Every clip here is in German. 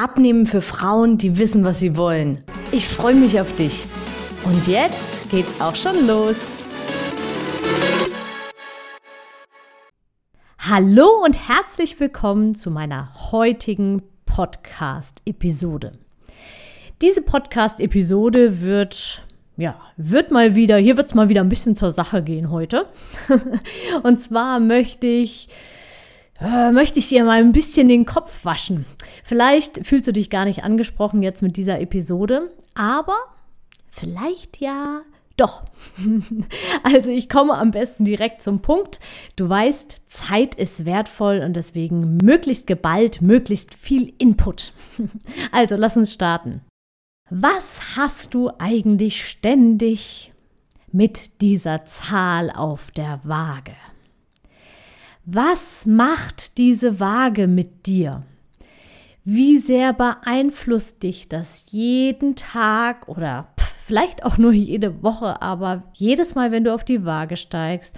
Abnehmen für Frauen, die wissen, was sie wollen. Ich freue mich auf dich. Und jetzt geht's auch schon los. Hallo und herzlich willkommen zu meiner heutigen Podcast-Episode. Diese Podcast-Episode wird ja, wird mal wieder, hier wird es mal wieder ein bisschen zur Sache gehen heute. und zwar möchte ich äh, möchte ich dir mal ein bisschen den Kopf waschen. Vielleicht fühlst du dich gar nicht angesprochen jetzt mit dieser Episode, aber vielleicht ja doch. also ich komme am besten direkt zum Punkt. Du weißt, Zeit ist wertvoll und deswegen möglichst geballt, möglichst viel Input. also lass uns starten. Was hast du eigentlich ständig mit dieser Zahl auf der Waage? Was macht diese Waage mit dir? Wie sehr beeinflusst dich das jeden Tag oder vielleicht auch nur jede Woche, aber jedes Mal, wenn du auf die Waage steigst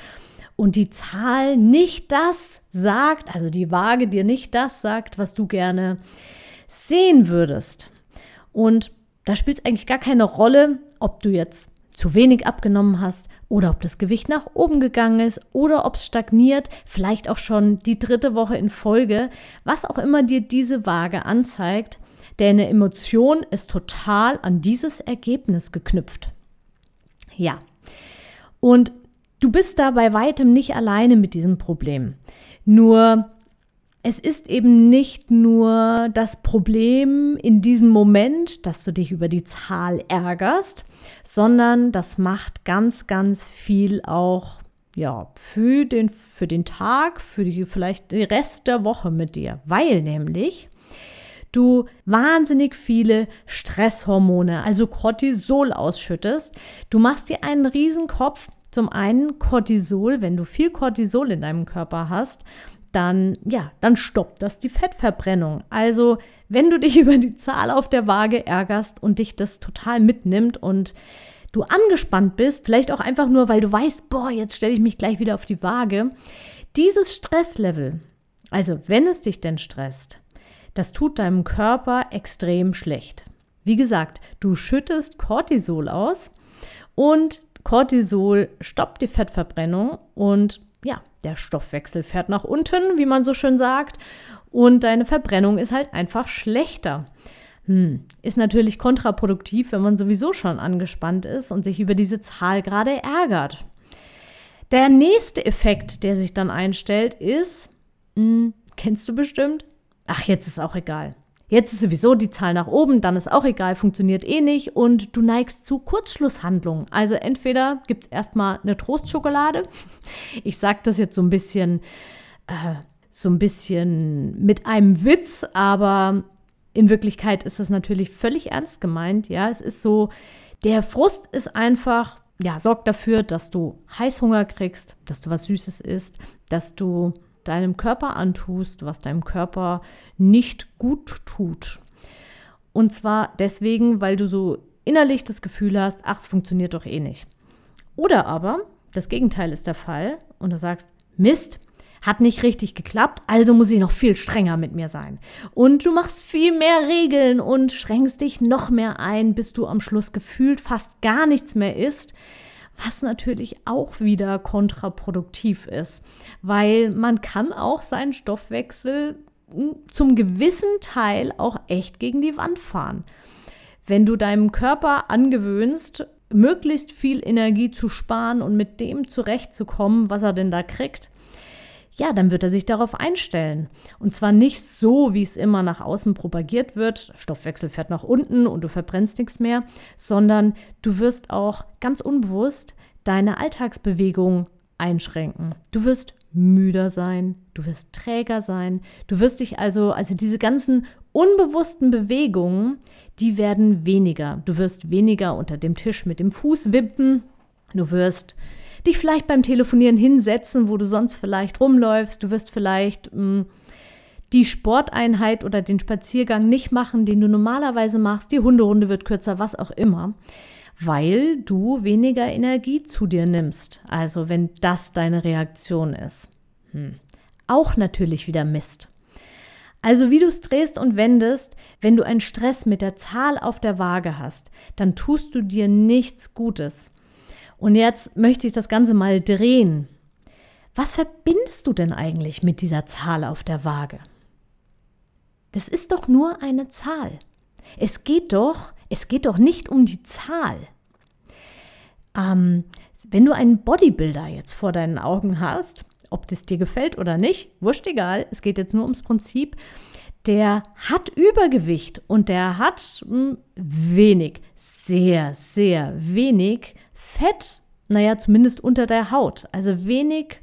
und die Zahl nicht das sagt, also die Waage dir nicht das sagt, was du gerne sehen würdest. Und da spielt es eigentlich gar keine Rolle, ob du jetzt zu wenig abgenommen hast oder ob das Gewicht nach oben gegangen ist oder ob es stagniert, vielleicht auch schon die dritte Woche in Folge, was auch immer dir diese Waage anzeigt, deine Emotion ist total an dieses Ergebnis geknüpft. Ja, und du bist da bei weitem nicht alleine mit diesem Problem. Nur es ist eben nicht nur das Problem in diesem Moment, dass du dich über die Zahl ärgerst, sondern das macht ganz, ganz viel auch ja, für den, für den Tag, für die, vielleicht den Rest der Woche mit dir, weil nämlich du wahnsinnig viele Stresshormone, also Cortisol ausschüttest. Du machst dir einen Riesenkopf. Zum einen Cortisol, wenn du viel Cortisol in deinem Körper hast, dann ja, dann stoppt das die Fettverbrennung. Also, wenn du dich über die Zahl auf der Waage ärgerst und dich das total mitnimmt und du angespannt bist, vielleicht auch einfach nur, weil du weißt, boah, jetzt stelle ich mich gleich wieder auf die Waage, dieses Stresslevel, also wenn es dich denn stresst, das tut deinem Körper extrem schlecht. Wie gesagt, du schüttest Cortisol aus und Cortisol stoppt die Fettverbrennung und ja, der Stoffwechsel fährt nach unten, wie man so schön sagt, und deine Verbrennung ist halt einfach schlechter. Hm, ist natürlich kontraproduktiv, wenn man sowieso schon angespannt ist und sich über diese Zahl gerade ärgert. Der nächste Effekt, der sich dann einstellt, ist, hm, kennst du bestimmt? Ach, jetzt ist auch egal. Jetzt ist sowieso die Zahl nach oben, dann ist auch egal, funktioniert eh nicht und du neigst zu Kurzschlusshandlungen. Also entweder gibt es erstmal eine Trostschokolade. Ich sage das jetzt so ein bisschen, äh, so ein bisschen mit einem Witz, aber in Wirklichkeit ist das natürlich völlig ernst gemeint. Ja, es ist so, der Frust ist einfach, ja, sorgt dafür, dass du Heißhunger kriegst, dass du was Süßes isst, dass du deinem Körper antust, was deinem Körper nicht gut tut. Und zwar deswegen, weil du so innerlich das Gefühl hast, ach, es funktioniert doch eh nicht. Oder aber das Gegenteil ist der Fall und du sagst, Mist, hat nicht richtig geklappt, also muss ich noch viel strenger mit mir sein. Und du machst viel mehr Regeln und schränkst dich noch mehr ein, bis du am Schluss gefühlt fast gar nichts mehr isst, was natürlich auch wieder kontraproduktiv ist, weil man kann auch seinen Stoffwechsel hm, zum gewissen Teil auch echt gegen die Wand fahren. Wenn du deinem Körper angewöhnst, möglichst viel Energie zu sparen und mit dem zurechtzukommen, was er denn da kriegt, ja, dann wird er sich darauf einstellen. Und zwar nicht so, wie es immer nach außen propagiert wird, Stoffwechsel fährt nach unten und du verbrennst nichts mehr, sondern du wirst auch ganz unbewusst deine Alltagsbewegung einschränken. Du wirst müder sein, du wirst träger sein, du wirst dich also, also diese ganzen unbewussten Bewegungen, die werden weniger. Du wirst weniger unter dem Tisch mit dem Fuß wippen. Du wirst dich vielleicht beim Telefonieren hinsetzen, wo du sonst vielleicht rumläufst. Du wirst vielleicht mh, hm, die Sporteinheit oder den Spaziergang nicht machen, den du normalerweise machst. Die Hunderunde wird kürzer, was auch immer, weil du weniger Energie zu dir nimmst. Also wenn das deine Reaktion ist. Hm. Auch natürlich wieder Mist. Also wie du es drehst und wendest, wenn du einen Stress mit der Zahl auf der Waage hast, dann tust du dir nichts Gutes. Und jetzt möchte ich das Ganze mal drehen. Was verbindest du denn eigentlich mit dieser Zahl auf der Waage? Das ist doch nur eine Zahl. Es geht doch, es geht doch nicht um die Zahl. Ähm, wenn du einen Bodybuilder jetzt vor deinen Augen hast, ob das dir gefällt oder nicht, wurscht egal, es geht jetzt nur ums Prinzip, der hat Übergewicht und der hat mh, hm, wenig, sehr, sehr wenig Fett, naja, zumindest unter der Haut. Also wenig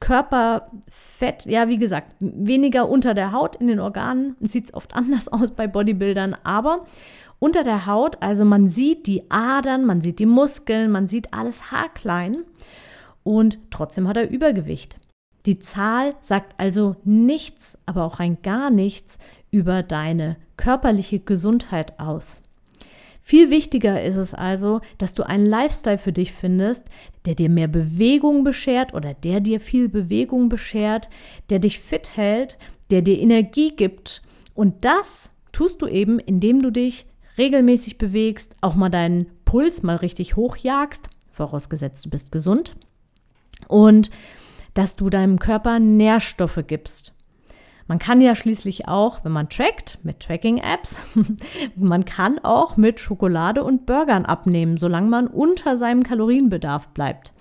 Körperfett, ja, wie gesagt, weniger unter der Haut in den Organen. Sieht es oft anders aus bei Bodybuildern, aber unter der Haut, also man sieht die Adern, man sieht die Muskeln, man sieht alles haarklein und trotzdem hat er Übergewicht. Die Zahl sagt also nichts, aber auch rein gar nichts über deine körperliche Gesundheit aus. Viel wichtiger ist es also, dass du einen Lifestyle für dich findest, der dir mehr Bewegung beschert oder der dir viel Bewegung beschert, der dich fit hält, der dir Energie gibt. Und das tust du eben, indem du dich regelmäßig bewegst, auch mal deinen Puls mal richtig hochjagst, vorausgesetzt du bist gesund. Und dass du deinem Körper Nährstoffe gibst. Man kann ja schließlich auch, wenn man trackt mit Tracking-Apps, man kann auch mit Schokolade und Burgern abnehmen, solange man unter seinem Kalorienbedarf bleibt.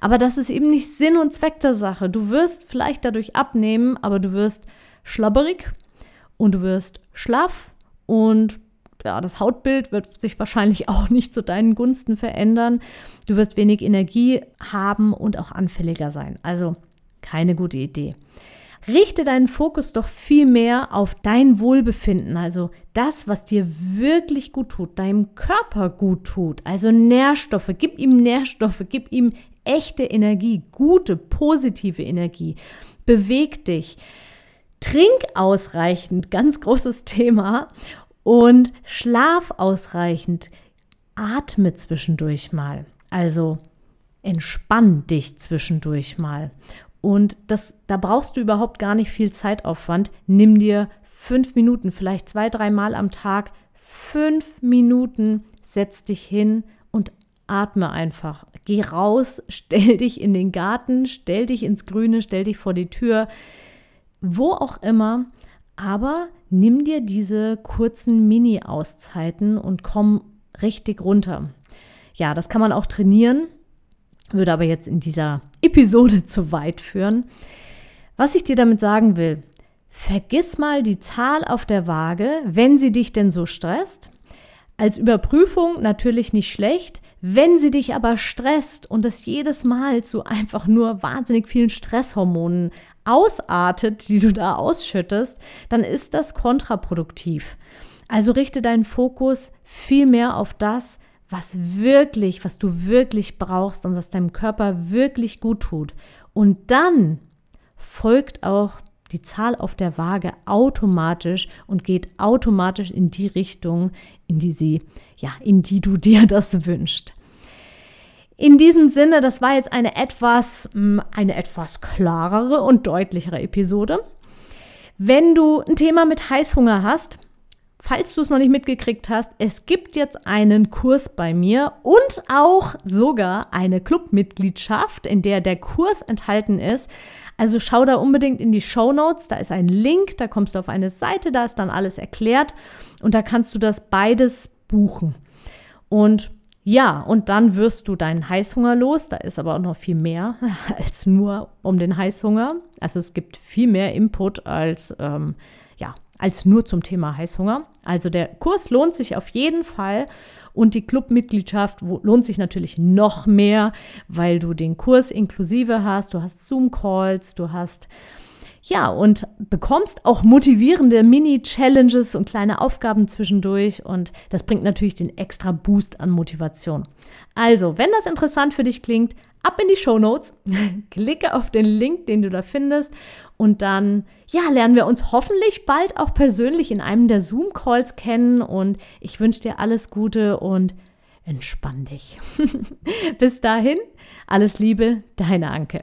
Aber das ist eben nicht Sinn und Zweck der Sache. Du wirst vielleicht dadurch abnehmen, aber du wirst schlabberig und du wirst schlaff und ja, das Hautbild wird sich wahrscheinlich auch nicht zu deinen Gunsten verändern. Du wirst wenig Energie haben und auch anfälliger sein. Also keine gute Idee. Richte deinen Fokus doch viel mehr auf dein Wohlbefinden, also das, was dir wirklich gut tut, deinem Körper gut tut, also Nährstoffe. Gib ihm Nährstoffe, gib ihm echte Energie, gute, positive Energie. Beweg dich. Trink ausreichend, ganz großes Thema. Und schlaf ausreichend. Atme zwischendurch mal. Also entspann dich zwischendurch mal. Und das, da brauchst du überhaupt gar nicht viel Zeitaufwand. Nimm dir fünf Minuten, vielleicht zwei, dreimal am Tag, fünf Minuten, setz dich hin und atme einfach. Geh raus, stell dich in den Garten, stell dich ins Grüne, stell dich vor die Tür, wo auch immer. Aber nimm dir diese kurzen Mini-Auszeiten und komm richtig runter. Ja, das kann man auch trainieren würde aber jetzt in dieser Episode zu weit führen. Was ich dir damit sagen will, vergiss mal die Zahl auf der Waage, wenn sie dich denn so stresst. Als Überprüfung natürlich nicht schlecht, wenn sie dich aber stresst und es jedes Mal zu einfach nur wahnsinnig vielen Stresshormonen ausartet, die du da ausschüttest, dann ist das kontraproduktiv. Also richte deinen Fokus viel mehr auf das, was wirklich, was du wirklich brauchst und was deinem Körper wirklich gut tut. Und dann folgt auch die Zahl auf der Waage automatisch und geht automatisch in die Richtung, in die sie, ja, in die du dir das wünschst. In diesem Sinne, das war jetzt eine etwas, hm, eine etwas klarere und deutlichere Episode. Wenn du ein Thema mit Heißhunger hast, falls du es noch nicht mitgekriegt hast, es gibt jetzt einen Kurs bei mir und auch sogar eine Clubmitgliedschaft, in der der Kurs enthalten ist. Also schau da unbedingt in die Show Notes, da ist ein Link, da kommst du auf eine Seite, da ist dann alles erklärt und da kannst du das beides buchen. Und ja, und dann wirst du deinen Heißhunger los. Da ist aber auch noch viel mehr als nur um den Heißhunger. Also es gibt viel mehr Input als ähm, als nur zum Thema Heißhunger. Also der Kurs lohnt sich auf jeden Fall und die Clubmitgliedschaft lohnt sich natürlich noch mehr, weil du den Kurs inklusive hast. Du hast Zoom-Calls, du hast Ja, und bekommst auch motivierende Mini-Challenges und kleine Aufgaben zwischendurch und das bringt natürlich den extra Boost an Motivation. Also, wenn das interessant für dich klingt, ab in die Show Notes, klicke auf den Link, den du da findest und dann, ja, lernen wir uns hoffentlich bald auch persönlich in einem der Zoom-Calls kennen und ich wünsche dir alles Gute und entspann dich. Bis dahin, alles Liebe, deine Anke.